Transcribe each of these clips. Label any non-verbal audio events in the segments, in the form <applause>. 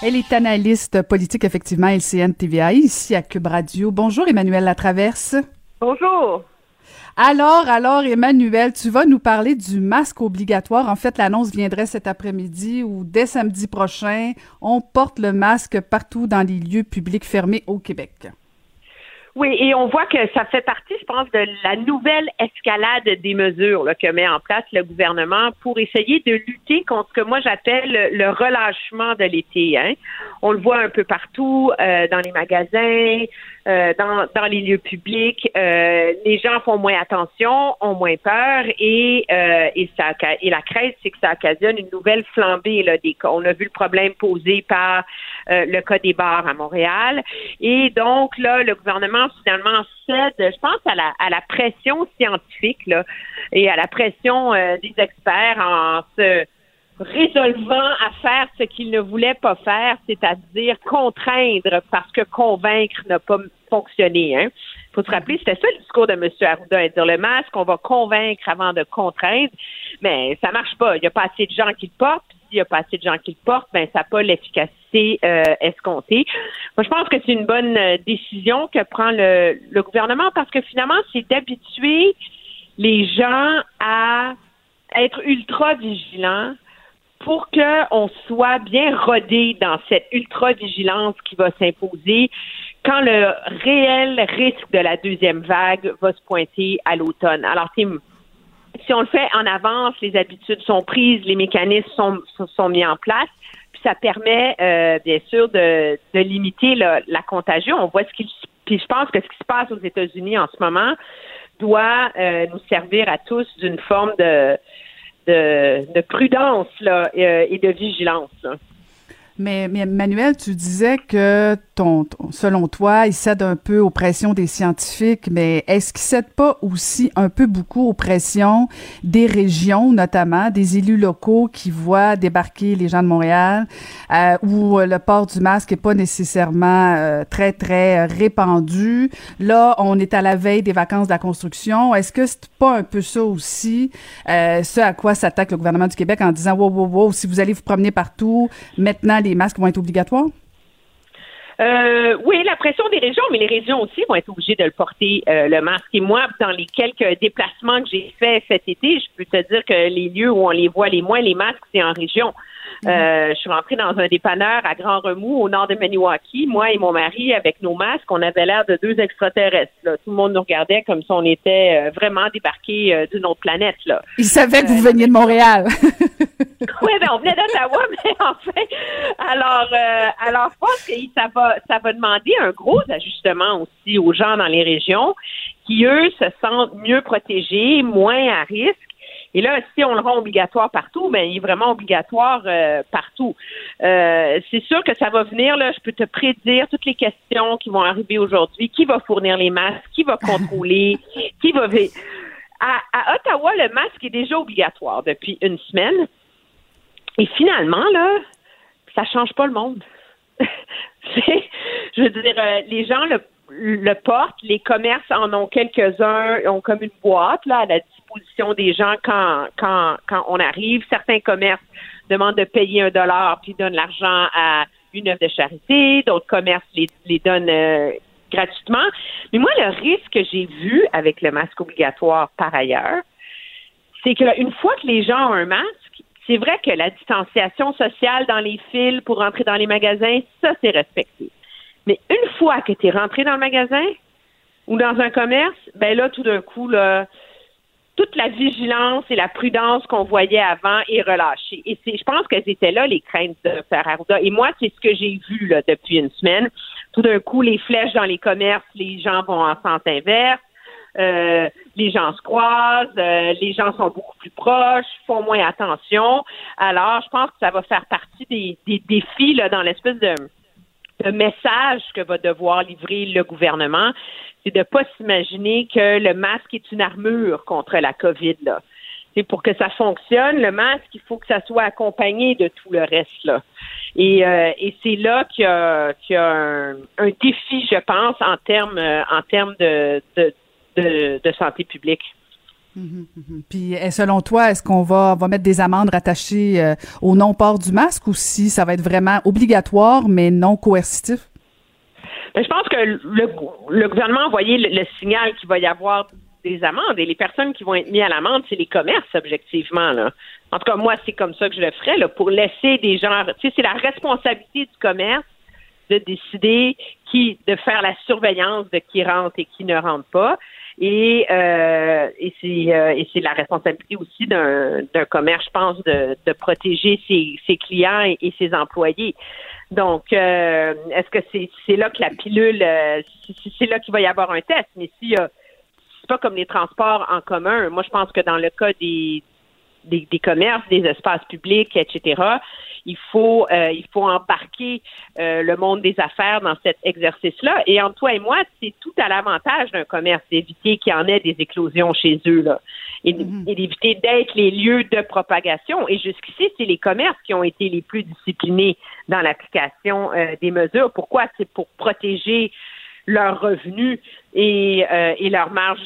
Elle est analyste politique, effectivement, LCN TVA, ici à Cube Radio. Bonjour, Emmanuel Latraverse. Bonjour. Alors, alors, Emmanuel, tu vas nous parler du masque obligatoire. En fait, l'annonce viendrait cet après-midi ou dès samedi prochain. On porte le masque partout dans les lieux publics fermés au Québec. Oui, et on voit que ça fait partie, je pense, de la nouvelle escalade des mesures que met en place le gouvernement pour essayer de lutter contre ce que moi j'appelle le relâchement de l'été. Hein. On le voit un peu partout, euh, dans les magasins, euh, dans, dans les lieux publics. Euh, les gens font moins attention, ont moins peur et, euh, et, ça, et la crainte, c'est que ça occasionne une nouvelle flambée là, des cas. On a vu le problème posé par le cas des bars à Montréal. Et donc, là, le gouvernement finalement cède, je pense, à la, à la pression scientifique là, et à la pression des experts en se résolvant à faire ce qu'il ne voulait pas faire, c'est-à-dire contraindre parce que convaincre n'a pas fonctionné. Hein. faut se rappeler, c'était ça le discours de M. Arruda, dire le masque, on va convaincre avant de contraindre, mais ça marche pas. Il n'y a pas assez de gens qui le portent. S'il n'y a pas assez de gens qui le portent, ben ça n'a pas l'efficacité euh, escomptée. Moi, je pense que c'est une bonne euh, décision que prend le, le gouvernement parce que finalement, c'est d'habituer les gens à être ultra vigilants pour qu'on soit bien rodé dans cette ultra-vigilance qui va s'imposer quand le réel risque de la deuxième vague va se pointer à l'automne. Alors, si on le fait en avance, les habitudes sont prises, les mécanismes sont, sont mis en place, puis ça permet, euh, bien sûr, de, de limiter la, contagion. On voit ce qui... Puis je pense que ce qui se passe aux États-Unis en ce moment doit euh, nous servir à tous d'une forme de de, prudence euh, et de vigilance. Mais, mais, Manuel, tu disais que ton, selon toi, il cède un peu aux pressions des scientifiques, mais est-ce qu'il cède pas aussi un peu beaucoup aux pressions des régions, notamment des élus locaux qui voient débarquer les gens de Montréal, euh, où le port du masque est pas nécessairement euh, très très répandu? Là, on est à la veille des vacances de la construction. Est-ce que c'est pas un peu ça aussi, euh, ce à quoi s'attaque le gouvernement du Québec en disant wow wow wow, si vous allez vous promener partout, maintenant masques vont être obligatoires? Euh, oui, la pression des régions, mais les régions aussi vont être obligées de le porter, euh, le masque. Et moi, dans les quelques déplacements que j'ai faits cet été, je peux te dire que les lieux où on les voit les moins, les masques, c'est en région. Euh, je suis rentrée dans un dépanneur à Grand Remous, au nord de Maniwaki. Moi et mon mari, avec nos masques, on avait l'air de deux extraterrestres. Tout le monde nous regardait comme si on était euh, vraiment débarqués euh, d'une autre planète. Là. Ils savaient que vous veniez de Montréal. <laughs> oui, ben on venait d'Ottawa, <laughs> mais en fait, alors, alors je pense que ça va, ça va demander un gros ajustement aussi aux gens dans les régions qui, eux, se sentent mieux protégés, moins à risque et là, si on le rend obligatoire partout, ben il est vraiment obligatoire euh, partout. Euh, c'est sûr que ça va venir, là, je peux te prédire toutes les questions qui vont arriver aujourd'hui. Qui va fournir les masques? Qui va contrôler? <laughs> qui va... À, à Ottawa, le masque est déjà obligatoire depuis une semaine. Et finalement, là, ça change pas le monde. <laughs> je veux dire, euh, les gens le, le portent, les commerces en ont quelques-uns, ont comme une boîte là, à la disposition des gens quand, quand, quand on arrive. Certains commerces demandent de payer un dollar puis donnent l'argent à une œuvre de charité, d'autres commerces les, les donnent euh, gratuitement. Mais moi, le risque que j'ai vu avec le masque obligatoire par ailleurs, c'est qu'une fois que les gens ont un masque, c'est vrai que la distanciation sociale dans les fils pour rentrer dans les magasins, ça, c'est respecté. Mais une fois que tu es rentré dans le magasin ou dans un commerce, ben là, tout d'un coup, là, toute la vigilance et la prudence qu'on voyait avant est relâchée. Et c'est, je pense qu'elles étaient là, les craintes de faire Arruda. Et moi, c'est ce que j'ai vu là, depuis une semaine. Tout d'un coup, les flèches dans les commerces, les gens vont en sens inverse. euh, les gens se croisent, euh, les gens sont beaucoup plus proches, font moins attention. Alors, je pense que ça va faire partie des, des défis là, dans l'espèce de, de message que va devoir livrer le gouvernement. C'est de pas s'imaginer que le masque est une armure contre la COVID. Là. Pour que ça fonctionne, le masque, il faut que ça soit accompagné de tout le reste. Là. Et, euh, et c'est là qu'il y a, qu'il y a un, un, défi, je pense, en termes en termes de, de de, santé publique. Puis, selon toi, est-ce qu'on va, va mettre des amendes rattachées euh, au non-port du masque ou si ça va être vraiment obligatoire mais non coercitif? Ben, je pense que le, gouvernement a envoyé le, signal qu'il va y avoir des amendes et les personnes qui vont être mises à l'amende, c'est les commerces, objectivement. Là. En tout cas, moi, c'est comme ça que je le ferais, pour laisser des gens. Tu sais, c'est la responsabilité du commerce de décider qui, de faire la surveillance de qui rentre et qui ne rentre pas. Et, euh, et c'est euh, la responsabilité aussi d'un commerce, je pense, de, de protéger ses, ses clients et, ses employés. Donc, euh, est-ce que c'est c'est là que la pilule, euh, c'est là qu'il va y avoir un test Mais si c'est pas comme les transports en commun. Moi, je pense que dans le cas des des, des commerces, des espaces publics, etc il faut euh, il faut embarquer euh, le monde des affaires dans cet exercice-là. Et entre toi et moi, c'est tout à l'avantage d'un commerce d'éviter qu'il y en ait des éclosions chez eux là, et, mm-hmm. d'éviter d'être les lieux de propagation. Et jusqu'ici, c'est les commerces qui ont été les plus disciplinés dans l'application euh, des mesures. Pourquoi? C'est pour protéger leurs revenus et, et leur marge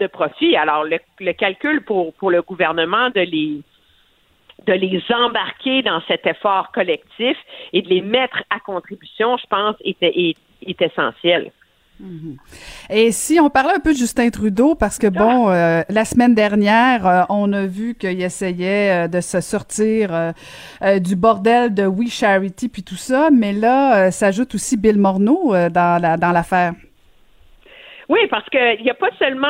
de profit. Alors, le, le calcul pour, pour le gouvernement de les de les embarquer dans cet effort collectif et de les mettre à contribution, je pense, est, est, est essentiel. Mhm. Et si on parlait un peu de Justin Trudeau, parce que bon, ah! euh, la semaine dernière, euh, on a vu qu'il essayait euh, de se sortir du bordel de We Charity puis tout ça, mais là, s'ajoute aussi Bill Morneau dans la dans l'affaire. Oui, parce qu'il n'y a pas seulement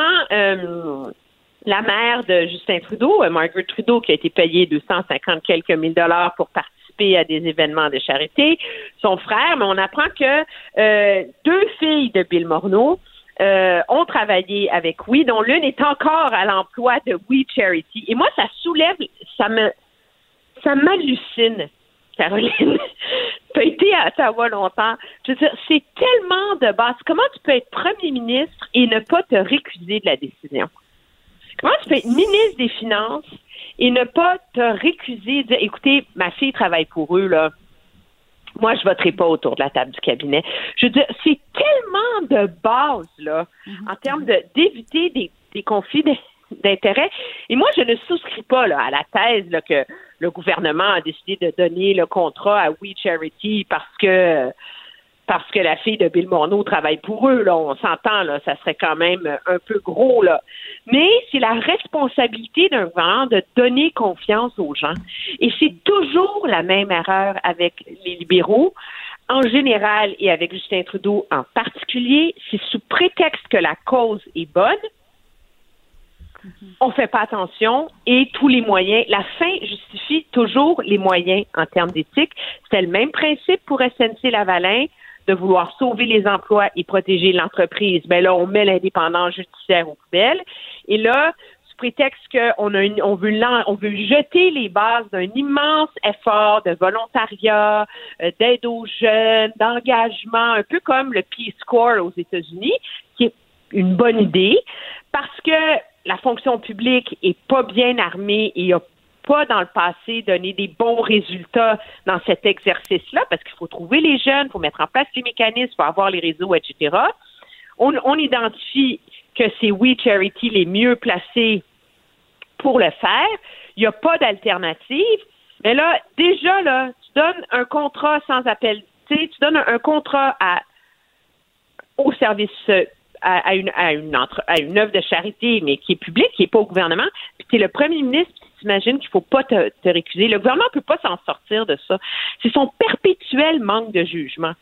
la mère de Justin Trudeau, euh, Margaret Trudeau, qui a été payée 250 quelques mille dollars pour participer à des événements de charité, son frère, mais on apprend que euh, deux filles de Bill Morneau euh, ont travaillé avec Oui, dont l'une est encore à l'emploi de We Charity. Et moi, ça soulève, ça me, ça m'hallucine, Caroline. <laughs> tu as été à Ottawa longtemps. Je veux dire, c'est tellement de base. Comment tu peux être premier ministre et ne pas te récuser de la décision? Comment tu peux être ministre des Finances et ne pas te récuser, dire, écoutez, ma fille travaille pour eux, là. Moi, je voterai pas autour de la table du cabinet. Je veux dire, c'est tellement de base, là, mhm. en termes d'éviter des, des conflits d'intérêts. Et moi, je ne souscris pas là, à la thèse là, que le gouvernement a décidé de donner le contrat à We Charity parce que parce que la fille de Bill Morneau travaille pour eux, là, on s'entend, là, ça serait quand même un peu gros, là. Mais c'est la responsabilité d'un gouvernement de donner confiance aux gens. Et c'est toujours la même erreur avec les libéraux, en général, et avec Justin Trudeau en particulier, c'est sous prétexte que la cause est bonne, on fait pas attention et tous les moyens, la fin justifie toujours les moyens en termes d'éthique. C'est le même principe pour SNC Lavalin de vouloir sauver les emplois et protéger l'entreprise, ben là, on met l'indépendance judiciaire aux poubelles. Et là, sous prétexte qu'on a on veut on veut jeter les bases d'un immense effort de volontariat, euh, d'aide aux jeunes, d'engagement, un peu comme le Peace Corps aux États-Unis, qui est une bonne idée, parce que la fonction publique est pas bien armée et a pas dans le passé donné des bons résultats dans cet exercice-là, parce qu'il faut trouver les jeunes, il faut mettre en place les mécanismes, il faut avoir les réseaux, etc. On, identifie que c'est We Charity les mieux placés pour le faire. Il n'y a pas d'alternative. Mais là, déjà, là, tu donnes un contrat sans appel. Tu donnes un, contrat au service à, une, œuvre de charité, mais qui est publique, qui n'est pas au gouvernement, puis tu es le premier ministre, t'imagines qu'il faut pas te, récuser. Le gouvernement peut pas s'en sortir de ça. C'est son perpétuel manque de jugement.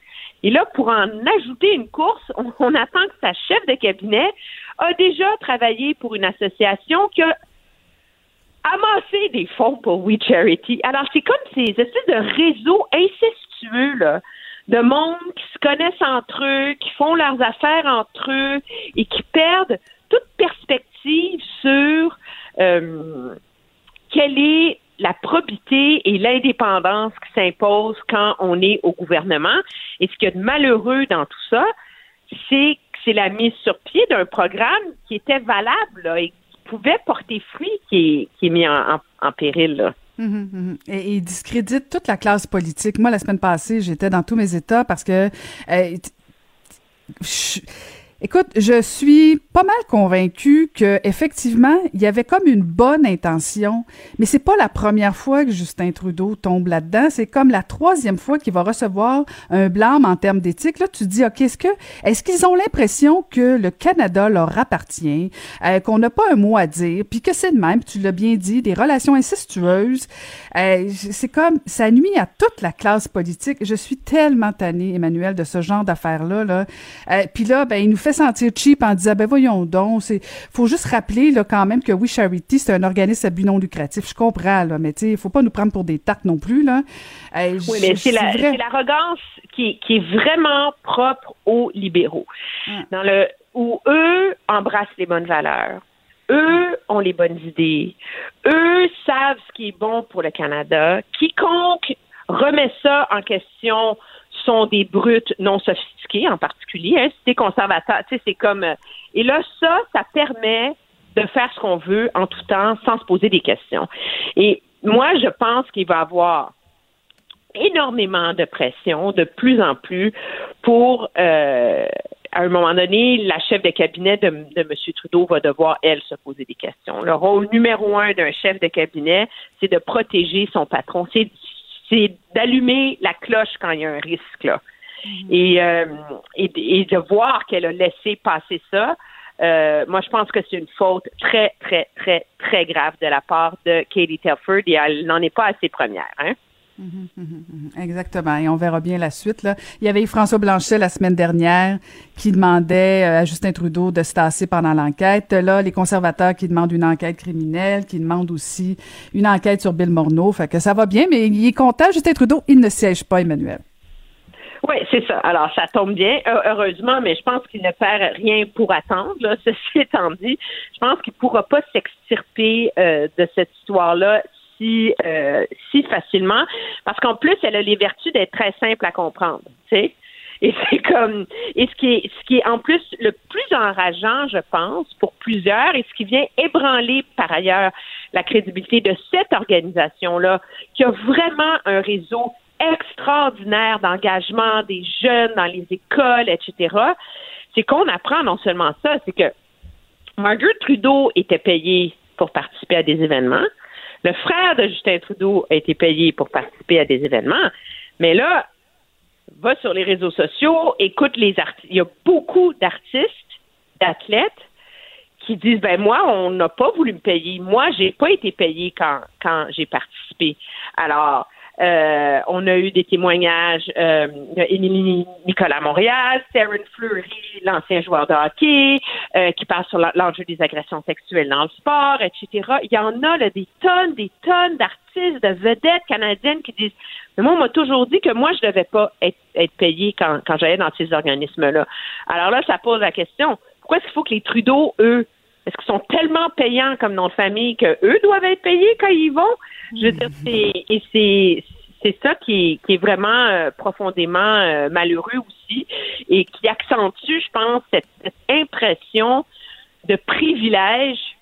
Et là, pour en ajouter une course, on, attend que sa chef de cabinet a déjà travaillé pour une association qui a amassé des fonds pour We Charity. Alors, c'est comme ces espèces de réseaux incestueux, là, de monde qui se connaissent entre eux, qui font leurs affaires entre eux et qui perdent toute sur quelle est la probité et l'indépendance qui s'imposent quand on est au gouvernement. Et ce qu'il y a de malheureux dans tout ça, c'est que c'est la mise sur pied d'un programme qui était valable et qui pouvait porter fruit qui est, mis en, péril. Là. Hum. Et, il discrédite toute la classe politique. Moi, la semaine passée, j'étais dans tous mes états parce que euh, Écoute, je suis pas mal convaincue que effectivement, il y avait comme une bonne intention, mais c'est pas la première fois que Justin Trudeau tombe là-dedans, c'est comme la troisième fois qu'il va recevoir un blâme en termes d'éthique. Là, tu dis OK, est-ce que est-ce qu'ils ont l'impression que le Canada leur appartient, euh, qu'on n'a pas un mot à dire, puis que c'est de même, tu l'as bien dit, des relations incestueuses. Euh, c'est comme ça nuit à toute la classe politique. Je suis tellement tannée Emmanuel de ce genre d'affaires là là. Euh, puis là ben il nous fait sentir cheap en disant ben voyons donc, c'est faut juste rappeler là quand même que oui Charity c'est un organisme à but non lucratif. Je comprends là, mais tu sais, il faut pas nous prendre pour des tartes non plus là. oui, mais c'est l'arrogance qui, qui est vraiment propre aux libéraux. Dans le où eux embrassent les bonnes valeurs. Eux ont les bonnes idées. Eux savent ce qui est bon pour le Canada. Quiconque remet ça en question sont des brutes non sophistiquées en particulier. Hein, si conservateur, c'est comme. Euh, et là, ça, ça permet de faire ce qu'on veut en tout temps sans se poser des questions. Et moi, je pense qu'il va y avoir énormément de pression de plus en plus pour euh, à un moment donné, la chef de cabinet de, de M. Trudeau va devoir, elle, se poser des questions. Le rôle numéro un d'un chef de cabinet, c'est de protéger son patron. C'est c'est d'allumer la cloche quand il y a un risque là. Mhm. Euh, et, et, de voir qu'elle a laissé passer ça. Euh, moi, je pense que c'est une faute très, très, très, très grave de la part de Katie Telford et elle n'en est pas à ses premières. Hein? Mhm, mhm, exactement. Et on verra bien la suite. Là. Il y avait François Blanchet la semaine dernière qui demandait euh, à Justin Trudeau de se tasser pendant l'enquête. Là, les conservateurs qui demandent une enquête criminelle, qui demandent aussi une enquête sur Bill Morneau. Fait que ça va bien, mais il est content, Justin Trudeau, il ne siège pas, Emmanuel. Oui, c'est ça. Alors, ça tombe bien, heureusement, mais je pense qu'il ne perd rien pour attendre. Là. <laughs> Ceci étant dit, je pense qu'il ne pourra pas s'extirper euh, de cette histoire-là si, euh, si facilement, parce qu'en plus, elle a les vertus d'être très simple à comprendre. Et <laughs> c'est comme, et ce qui est, ce qui est en plus le plus enrageant, je pense, pour plusieurs, et ce qui vient ébranler par ailleurs la crédibilité de cette organisation-là, qui a vraiment un réseau extraordinaire d'engagement des jeunes dans les écoles, etc., c'est qu'on apprend non seulement ça, c'est que Margaret Trudeau était payée pour participer à des événements, le frère de Justin Trudeau a été payé pour participer à des événements, mais là, va sur les réseaux sociaux, écoute les artistes. Il y a beaucoup d'artistes, d'athlètes qui disent ben moi on n'a pas voulu me payer moi j'ai pas été payé quand quand j'ai participé alors euh, on a eu des témoignages euh, Nicolas Montréal, Sarah Fleury, l'ancien joueur de hockey, euh, qui parle sur l'enjeu des agressions sexuelles dans le sport, etc. Il y en a là, des tonnes, des tonnes d'artistes, de vedettes canadiennes qui disent mais moi, on m'a toujours dit que moi, je devais pas être, être payé quand, quand j'allais dans ces organismes-là. Alors là, ça pose la question. Pourquoi est-ce qu'il faut que les Trudeau, eux, est-ce qu'ils sont tellement payants comme nos familles que eux doivent être payés quand ils vont? Je veux dire, c'est, et c'est, ça qui est, qui est vraiment euh, profondément euh, malheureux aussi et qui accentue, je pense, cette, cette impression de privilège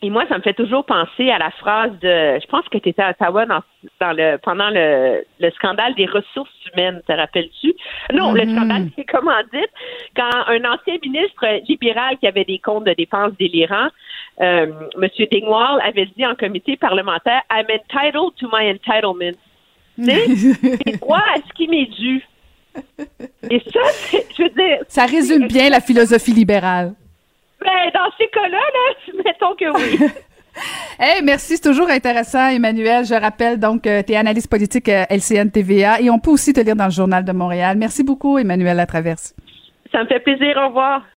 et moi, ça me fait toujours penser à la phrase de, je pense que tu étais à Ottawa dans, dans le, pendant le, le scandale des ressources humaines, te rappelles-tu? Non, le mm-hmm. scandale des commandites, quand un ancien ministre libéral qui avait des comptes de dépenses délirants, euh, M. Dingwall, avait dit en comité parlementaire, I'm entitled to my entitlement. Sais, <laughs> droit à ce qui m'est dû. Et ça, je veux dire. Ça résume bien la philosophie libérale. Ben, dans ces cas-là, là, <laughs> mettons que oui. <laughs> Hey, merci, c'est toujours intéressant, Emmanuel. Je rappelle donc, euh, tu es analyste politique à LCN TVA et on peut aussi te lire dans le Journal de Montréal. Merci beaucoup, Emmanuel Latraverse. Ça me fait plaisir. Au revoir.